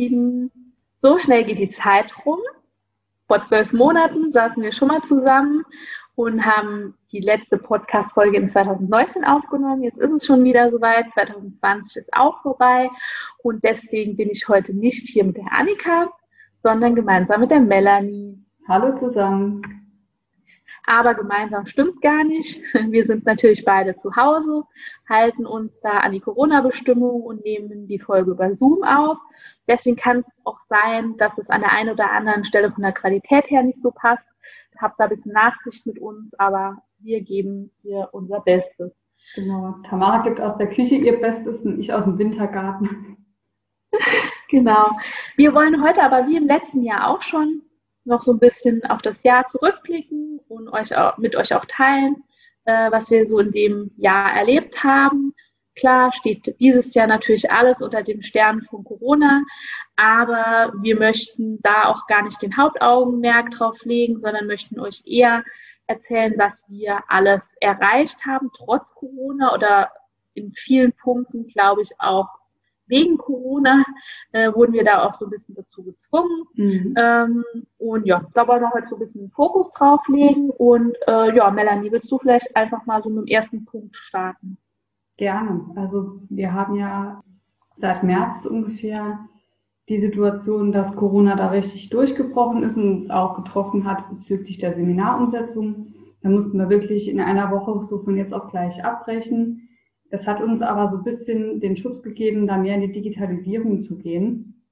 Lieben, so schnell geht die Zeit rum. Vor zwölf Monaten saßen wir schon mal zusammen und haben die letzte Podcast-Folge in 2019 aufgenommen. Jetzt ist es schon wieder soweit, 2020 ist auch vorbei und deswegen bin ich heute nicht hier mit der Annika, sondern gemeinsam mit der Melanie. Hallo zusammen aber gemeinsam stimmt gar nicht. Wir sind natürlich beide zu Hause, halten uns da an die Corona-Bestimmungen und nehmen die Folge über Zoom auf. Deswegen kann es auch sein, dass es an der einen oder anderen Stelle von der Qualität her nicht so passt. Habt da ein bisschen Nachsicht mit uns, aber wir geben hier unser Bestes. Genau. Tamara gibt aus der Küche ihr Bestes und ich aus dem Wintergarten. genau. Wir wollen heute aber wie im letzten Jahr auch schon noch so ein bisschen auf das Jahr zurückblicken und euch auch, mit euch auch teilen, äh, was wir so in dem Jahr erlebt haben. Klar steht dieses Jahr natürlich alles unter dem Stern von Corona, aber wir möchten da auch gar nicht den Hauptaugenmerk drauf legen, sondern möchten euch eher erzählen, was wir alles erreicht haben, trotz Corona oder in vielen Punkten, glaube ich, auch wegen Corona äh, wurden wir da auch so ein bisschen dazu gezwungen. Mhm. Ähm, und ja, da wollen wir heute so ein bisschen den Fokus drauf legen. Und äh, ja, Melanie, willst du vielleicht einfach mal so mit dem ersten Punkt starten? Gerne. Also wir haben ja seit März ungefähr die Situation, dass Corona da richtig durchgebrochen ist und uns auch getroffen hat bezüglich der Seminarumsetzung. Da mussten wir wirklich in einer Woche so von jetzt auf gleich abbrechen. Das hat uns aber so ein bisschen den Schubs gegeben, da mehr in die Digitalisierung zu gehen.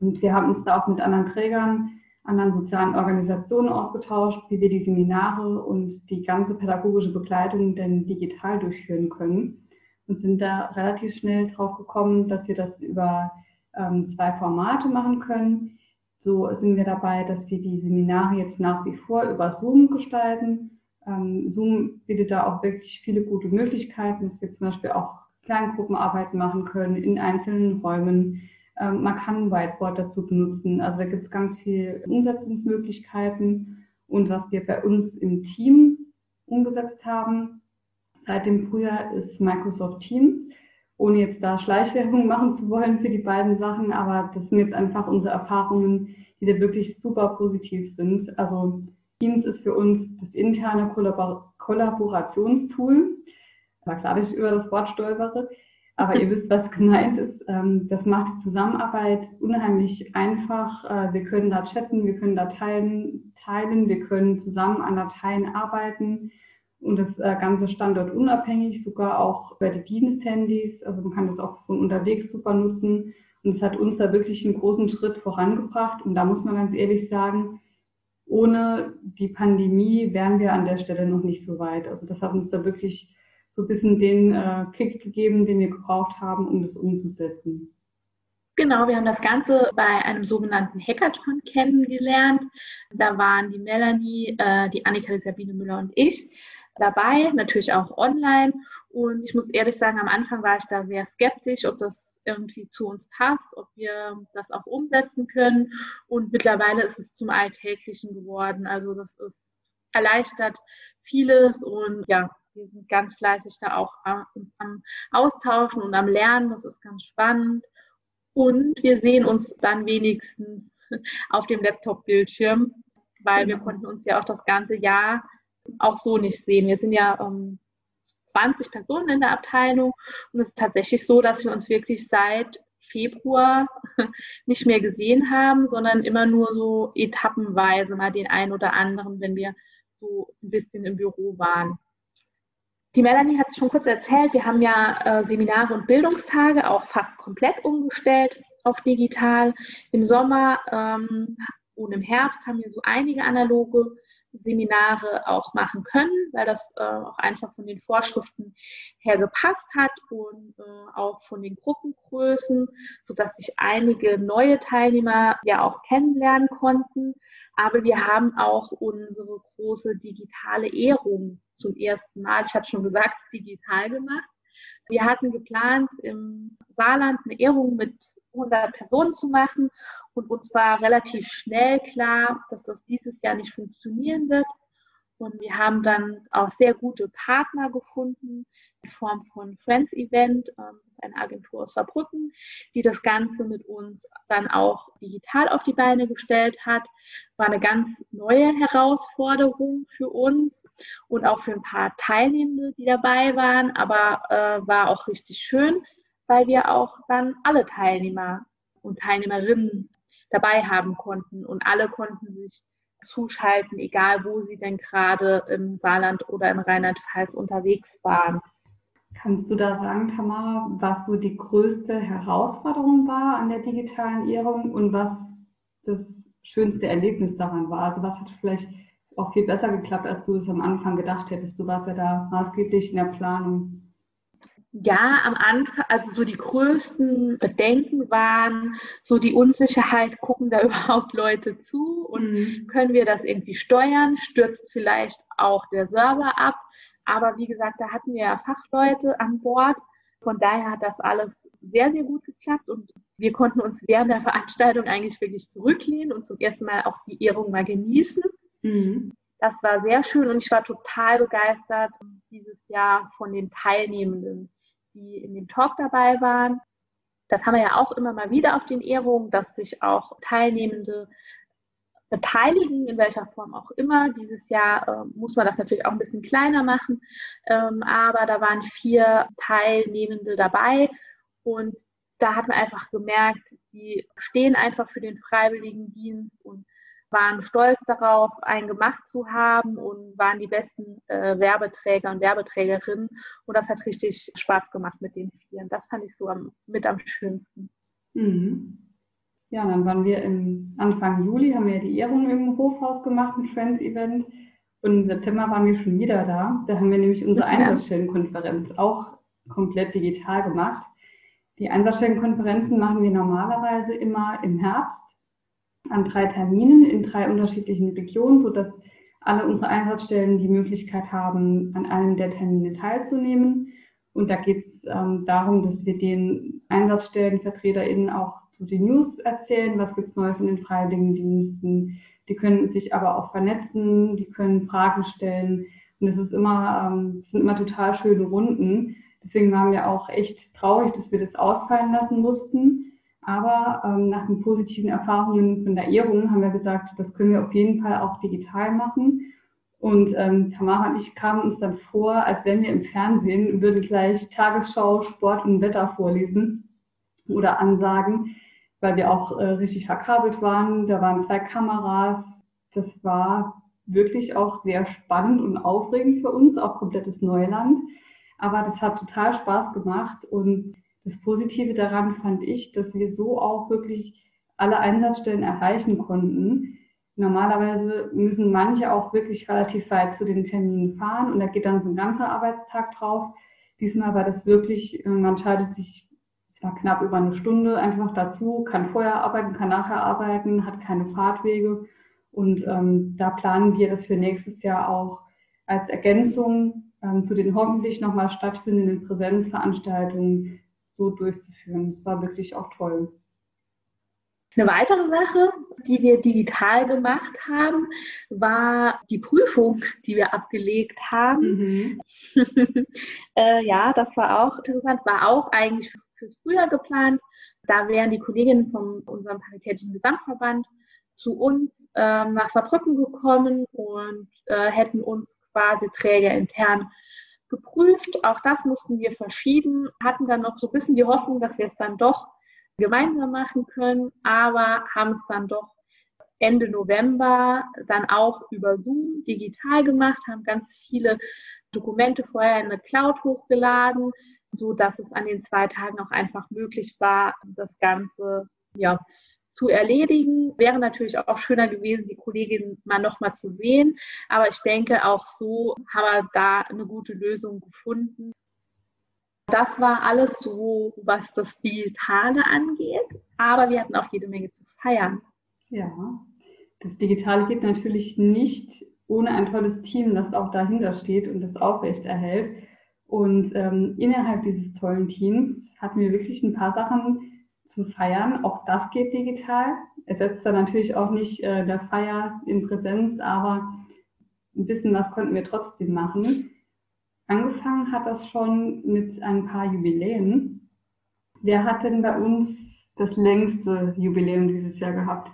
Und wir haben uns da auch mit anderen Trägern, anderen sozialen Organisationen ausgetauscht, wie wir die Seminare und die ganze pädagogische Begleitung denn digital durchführen können. Und sind da relativ schnell drauf gekommen, dass wir das über ähm, zwei Formate machen können. So sind wir dabei, dass wir die Seminare jetzt nach wie vor über Zoom gestalten ähm, Zoom bietet da auch wirklich viele gute Möglichkeiten, dass wir zum Beispiel auch Kleingruppenarbeiten machen können in einzelnen Räumen. Ähm, man kann Whiteboard dazu benutzen. Also da gibt es ganz viele Umsetzungsmöglichkeiten. Und was wir bei uns im Team umgesetzt haben, seit dem Frühjahr ist Microsoft Teams. Ohne jetzt da Schleichwerbung machen zu wollen für die beiden Sachen, aber das sind jetzt einfach unsere Erfahrungen, die da wirklich super positiv sind. Also Teams ist für uns das interne Kollabor Kollaborationstool. War klar, dass ich über das Wort stolpere, aber ihr wisst, was gemeint ist. Ähm, das macht die Zusammenarbeit unheimlich einfach. Äh, wir können da chatten, wir können Dateien teilen, wir können zusammen an Dateien arbeiten und das äh, Ganze standortunabhängig, sogar auch bei den Diensthandys. Also man kann das auch von unterwegs super nutzen. Und es hat uns da wirklich einen großen Schritt vorangebracht. Und da muss man ganz ehrlich sagen, ohne die Pandemie wären wir an der Stelle noch nicht so weit. Also das hat uns da wirklich so ein bisschen den äh, Kick gegeben, den wir gebraucht haben, um das umzusetzen. Genau, wir haben das Ganze bei einem sogenannten Hackathon kennengelernt. Da waren die Melanie, äh, die Annika, die Sabine Müller und ich dabei, natürlich auch online. Und ich muss ehrlich sagen, am Anfang war ich da sehr skeptisch, ob das irgendwie zu uns passt, ob wir das auch umsetzen können. Und mittlerweile ist es zum Alltäglichen geworden. Also das ist erleichtert vieles und ja, wir sind ganz fleißig da auch äh, uns am Austauschen und am Lernen. Das ist ganz spannend. Und wir sehen uns dann wenigstens auf dem Laptop-Bildschirm, weil wir genau. konnten uns ja auch das ganze Jahr auch so nicht sehen. Wir sind ja ähm, 20 Personen in der Abteilung. Und es ist tatsächlich so, dass wir uns wirklich seit Februar nicht mehr gesehen haben, sondern immer nur so etappenweise mal den einen oder anderen, wenn wir so ein bisschen im Büro waren. Die Melanie hat es schon kurz erzählt, wir haben ja äh, Seminare und Bildungstage auch fast komplett umgestellt auf digital. Im Sommer ähm, und im Herbst haben wir so einige analoge Seminare auch machen können, weil das äh, auch einfach von den Vorschriften her gepasst hat und äh, auch von den Gruppengrößen, sodass sich einige neue Teilnehmer ja auch kennenlernen konnten. Aber wir haben auch unsere große digitale Ehrung zum ersten Mal, ich habe schon gesagt, digital gemacht. Wir hatten geplant, im Saarland eine Ehrung mit 100 Personen zu machen und uns war relativ schnell klar, dass das dieses Jahr nicht funktionieren wird. Und wir haben dann auch sehr gute Partner gefunden in Form von Friends Event, ähm, eine Agentur aus Saarbrücken, die das Ganze mit uns dann auch digital auf die Beine gestellt hat. War eine ganz neue Herausforderung für uns und auch für ein paar Teilnehmende, die dabei waren, aber äh, war auch richtig schön, weil wir auch dann alle Teilnehmer und Teilnehmerinnen dabei haben konnten und alle konnten sich zuschalten, egal wo sie denn gerade im Saarland oder in Rheinland-Pfalz unterwegs waren. Kannst du da sagen, Tamara, was so die größte Herausforderung war an der digitalen Ehrung und was das schönste Erlebnis daran war? Also was hat vielleicht auch viel besser geklappt, als du es am Anfang gedacht hättest? Du warst ja da maßgeblich in der Planung. Ja, am Anfang, also so die größten Bedenken waren so die Unsicherheit, gucken da überhaupt Leute zu und mhm. können wir das irgendwie steuern? Stürzt vielleicht auch der Server ab? Aber wie gesagt, da hatten wir ja Fachleute an Bord. Von daher hat das alles sehr, sehr gut geklappt und wir konnten uns während der Veranstaltung eigentlich wirklich zurücklehnen und zum ersten Mal auch die Ehrung mal genießen. Mhm. Das war sehr schön und ich war total begeistert dieses Jahr von den Teilnehmenden die in dem Talk dabei waren. Das haben wir ja auch immer mal wieder auf den Ehrungen, dass sich auch Teilnehmende beteiligen, in welcher Form auch immer. Dieses Jahr äh, muss man das natürlich auch ein bisschen kleiner machen, ähm, aber da waren vier Teilnehmende dabei und da hat man einfach gemerkt, die stehen einfach für den Freiwilligendienst und waren stolz darauf, einen gemacht zu haben und waren die besten äh, Werbeträger und Werbeträgerinnen. Und das hat richtig Spaß gemacht mit den Vieren. Das fand ich so am, mit am schönsten. Mhm. Ja, dann waren wir im Anfang Juli, haben wir die Ehrung im Hofhaus gemacht, ein Friends-Event. Und im September waren wir schon wieder da. Da haben wir nämlich unsere ja. Einsatzstellenkonferenz auch komplett digital gemacht. Die Einsatzstellenkonferenzen machen wir normalerweise immer im Herbst an drei Terminen in drei unterschiedlichen Regionen, sodass alle unsere Einsatzstellen die Möglichkeit haben, an einem der Termine teilzunehmen. Und da geht es ähm, darum, dass wir den EinsatzstellenvertreterInnen auch zu den News erzählen, was gibt es Neues in den Freiwilligendiensten. Die können sich aber auch vernetzen, die können Fragen stellen. Und es ist immer, ähm, sind immer total schöne Runden. Deswegen waren wir auch echt traurig, dass wir das ausfallen lassen mussten. Aber ähm, nach den positiven Erfahrungen von der Ehrung haben wir gesagt, das können wir auf jeden Fall auch digital machen. Und ähm, Tamara und ich kamen uns dann vor, als wenn wir im Fernsehen würden gleich Tagesschau, Sport und Wetter vorlesen oder ansagen, weil wir auch äh, richtig verkabelt waren. Da waren zwei Kameras. Das war wirklich auch sehr spannend und aufregend für uns, auch komplettes Neuland. Aber das hat total Spaß gemacht und das Positive daran fand ich, dass wir so auch wirklich alle Einsatzstellen erreichen konnten. Normalerweise müssen manche auch wirklich relativ weit zu den Terminen fahren und da geht dann so ein ganzer Arbeitstag drauf. Diesmal war das wirklich, äh, man schaltet sich zwar knapp über eine Stunde einfach dazu, kann vorher arbeiten, kann nachher arbeiten, hat keine Fahrtwege. Und ähm, da planen wir das für nächstes Jahr auch als Ergänzung ähm, zu den hoffentlich nochmal stattfindenden Präsenzveranstaltungen so durchzuführen. Das war wirklich auch toll. Eine weitere Sache, die wir digital gemacht haben, war die Prüfung, die wir abgelegt haben. Mhm. äh, ja, das war auch interessant, war auch eigentlich fürs Frühjahr geplant. Da wären die Kolleginnen von unserem Paritätischen Gesamtverband zu uns äh, nach Saarbrücken gekommen und äh, hätten uns quasi Träger intern geprüft. Auch das mussten wir verschieben, hatten dann noch so ein bisschen die Hoffnung, dass wir es dann doch gemeinsam machen können, aber haben es dann doch Ende November dann auch über Zoom digital gemacht, haben ganz viele Dokumente vorher in eine Cloud hochgeladen, so dass es an den zwei Tagen auch einfach möglich war, das Ganze ja, zu erledigen. Wäre natürlich auch schöner gewesen, die Kollegin mal nochmal zu sehen. Aber ich denke, auch so haben wir da eine gute Lösung gefunden. Das war alles so, was das Digitale angeht. Aber wir hatten auch jede Menge zu feiern. Ja, das Digitale geht natürlich nicht ohne ein tolles Team, das auch dahinter steht und das aufrecht erhält. Und ähm, innerhalb dieses tollen Teams hatten wir wirklich ein paar Sachen zu feiern. Auch das geht digital. Ersetzt zwar natürlich auch nicht äh, der Feier in Präsenz, aber ein bisschen was konnten wir trotzdem machen. Angefangen hat das schon mit ein paar Jubiläen. Wer hat denn bei uns das längste Jubiläum dieses Jahr gehabt?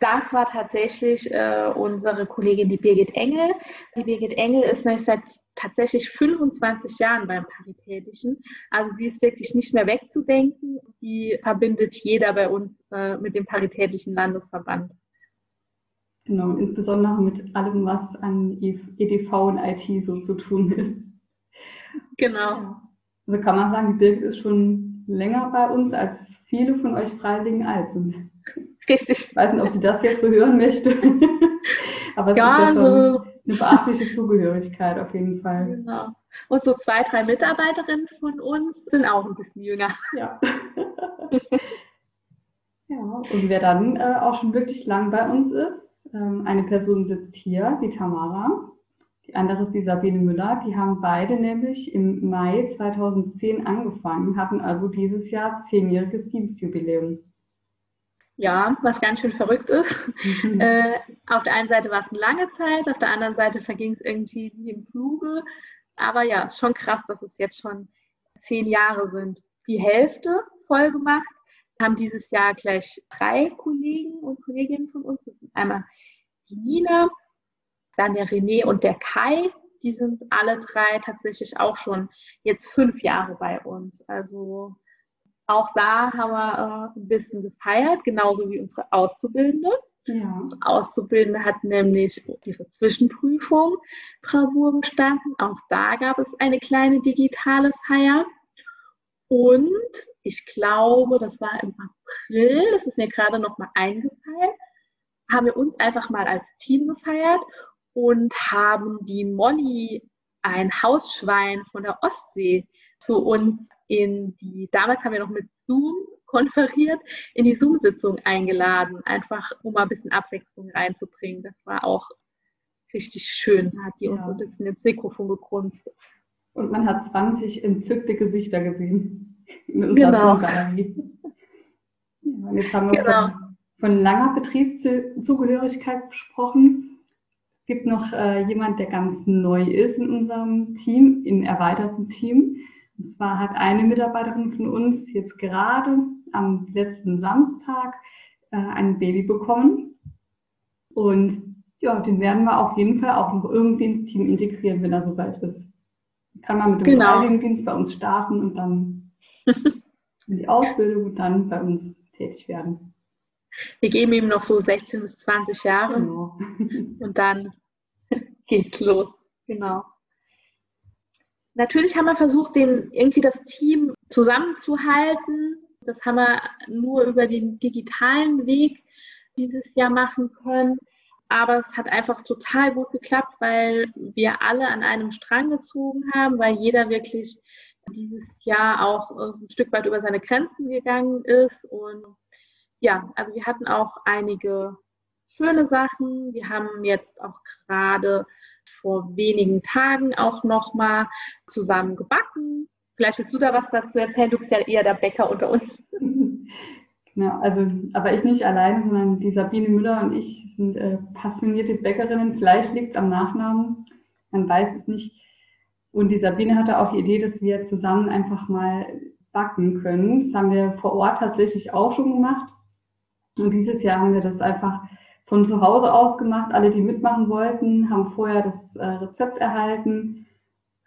Das war tatsächlich äh, unsere Kollegin, die Birgit Engel. Die Birgit Engel ist nämlich seit tatsächlich 25 Jahren beim Paritätischen. Also die ist wirklich nicht mehr wegzudenken. Die verbindet jeder bei uns äh, mit dem Paritätischen Landesverband. Genau, insbesondere mit allem, was an EDV und IT so zu tun ist. Genau. Also kann man sagen, die Birgit ist schon länger bei uns, als viele von euch Freiwilligen alt sind. Richtig. Ich weiß nicht, ob sie das jetzt so hören möchte. Aber es ja, ist ja schon so, eine beachtliche Zugehörigkeit auf jeden Fall. Genau. Und so zwei, drei Mitarbeiterinnen von uns sind auch ein bisschen jünger. Ja. ja, und wer dann äh, auch schon wirklich lang bei uns ist, ähm, eine Person sitzt hier, die Tamara. Die andere ist die Sabine Müller. Die haben beide nämlich im Mai 2010 angefangen, hatten also dieses Jahr zehnjähriges Dienstjubiläum. Ja, was ganz schön verrückt ist. Mhm. Äh, auf der einen Seite war es eine lange Zeit, auf der anderen Seite verging es irgendwie wie im Fluge. Aber ja, ist schon krass, dass es jetzt schon zehn Jahre sind. Die Hälfte voll gemacht haben dieses Jahr gleich drei Kollegen und Kolleginnen von uns. Das sind einmal die Nina, dann der René und der Kai. Die sind alle drei tatsächlich auch schon jetzt fünf Jahre bei uns. Also auch da haben wir äh, ein bisschen gefeiert, genauso wie unsere Auszubildende. Ja. Unsere Auszubildende hat nämlich ihre Zwischenprüfung Bravour bestanden. Auch da gab es eine kleine digitale Feier. Und ich glaube, das war im April, das ist mir gerade noch mal eingefallen, haben wir uns einfach mal als Team gefeiert und haben die Molly, ein Hausschwein von der Ostsee, zu uns in die, damals haben wir noch mit Zoom konferiert, in die Zoom-Sitzung eingeladen, einfach um mal ein bisschen Abwechslung reinzubringen. Das war auch richtig schön. Da hat die ja. uns ein bisschen ins Mikrofon gegrunzt. Und man hat 20 entzückte Gesichter gesehen in unserer genau. Zoom-Galerie. Und jetzt haben wir genau. von, von, langer Betriebszugehörigkeit gesprochen. Es gibt noch äh, jemand, der ganz neu ist in unserem Team, im erweiterten Team. Und zwar hat eine Mitarbeiterin von uns jetzt gerade am letzten Samstag äh, ein Baby bekommen. Und ja, den werden wir auf jeden Fall auch noch irgendwie ins Team integrieren, wenn er soweit ist. Kann man mit dem genau. Freiwilligendienst bei uns starten und dann in die Ausbildung und dann bei uns tätig werden. Wir geben ihm noch so 16 bis 20 Jahre genau. und dann geht's los. Genau. Natürlich haben wir versucht, den, irgendwie das Team zusammenzuhalten. Das haben wir nur über den digitalen Weg dieses Jahr machen können. Aber es hat einfach total gut geklappt, weil wir alle an einem Strang gezogen haben, weil jeder wirklich dieses Jahr auch ein Stück weit über seine Grenzen gegangen ist. Und ja, also wir hatten auch einige schöne Sachen. Wir haben jetzt auch gerade vor wenigen Tagen auch nochmal zusammen gebacken. Vielleicht willst du da was dazu erzählen? Du bist ja eher der Bäcker unter uns. Genau, also, aber ich nicht alleine, sondern die Sabine Müller und ich sind äh, passionierte Bäckerinnen. Vielleicht liegt es am Nachnamen, man weiß es nicht. Und die Sabine hatte auch die Idee, dass wir zusammen einfach mal backen können. Das haben wir vor Ort tatsächlich auch schon gemacht. Und dieses Jahr haben wir das einfach von zu Hause aus gemacht. Alle, die mitmachen wollten, haben vorher das äh, Rezept erhalten,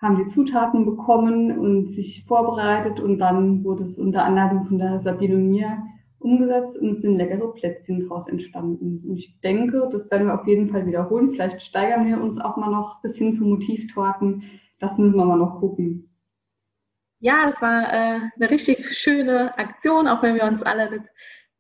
haben die Zutaten bekommen und sich vorbereitet und dann wurde es unter Anleitung von der Sabine und mir umgesetzt und es sind leckere Plätzchen daraus entstanden. Und ich denke, das werden wir auf jeden Fall wiederholen. Vielleicht steigern wir uns auch mal noch bis hin zu Motivtorten. Das müssen wir mal noch gucken. Ja, das war äh, eine richtig schöne Aktion, auch wenn wir uns alle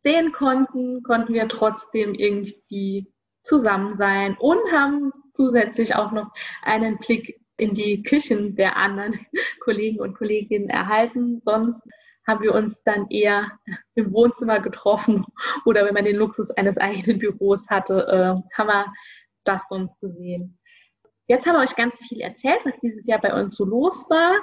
sehen konnten, konnten wir trotzdem irgendwie zusammen sein und haben zusätzlich auch noch einen Blick in die Küchen der anderen Kollegen und Kolleginnen erhalten. Sonst haben wir uns dann eher im Wohnzimmer getroffen oder wenn man den Luxus eines eigenen Büros hatte, äh, haben wir das sonst gesehen. Jetzt haben wir euch ganz viel erzählt, was dieses Jahr bei uns so los war.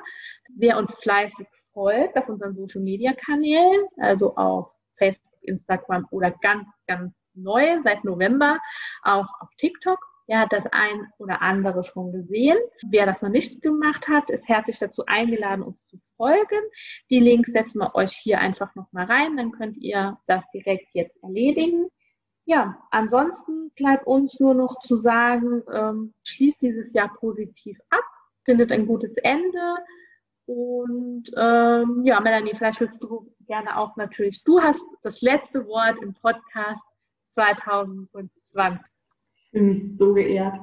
Wer uns fleißig folgt auf unseren Social Media Kanälen, also auf Facebook, Instagram oder ganz, ganz neu seit November auch auf TikTok, ja das ein oder andere schon gesehen. Wer das noch nicht gemacht hat, ist herzlich dazu eingeladen, uns zu folgen. Die Links setzen wir euch hier einfach nochmal rein, dann könnt ihr das direkt jetzt erledigen. Ja, ansonsten bleibt uns nur noch zu sagen, ähm, schließt dieses Jahr positiv ab, findet ein gutes Ende. Und ähm, ja, Melanie, vielleicht willst du gerne auch natürlich, du hast das letzte Wort im Podcast 2020. Ich fühle mich so geehrt.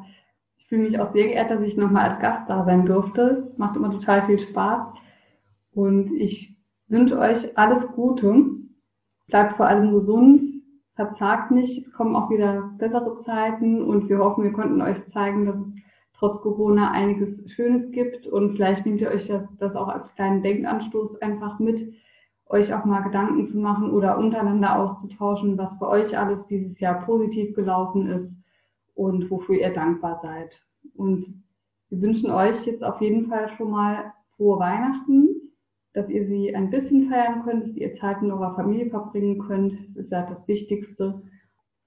Ich fühle mich auch sehr geehrt, dass ich nochmal als Gast da sein durfte. Es macht immer total viel Spaß. Und ich wünsche euch alles Gute. Bleibt vor allem gesund, verzagt nicht. Es kommen auch wieder bessere Zeiten und wir hoffen, wir konnten euch zeigen, dass es trotz Corona einiges Schönes gibt und vielleicht nehmt ihr euch das, das auch als kleinen Denkanstoß einfach mit, euch auch mal Gedanken zu machen oder untereinander auszutauschen, was bei euch alles dieses Jahr positiv gelaufen ist und wofür ihr dankbar seid. Und wir wünschen euch jetzt auf jeden Fall schon mal frohe Weihnachten, dass ihr sie ein bisschen feiern könnt, dass ihr Zeit mit eurer Familie verbringen könnt. Das ist ja das Wichtigste.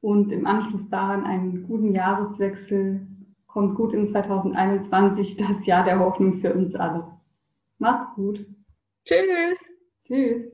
Und im Anschluss daran einen guten Jahreswechsel kommt gut in 2021, das Jahr der Hoffnung für uns alle. Macht's gut. Tschüss. Tschüss.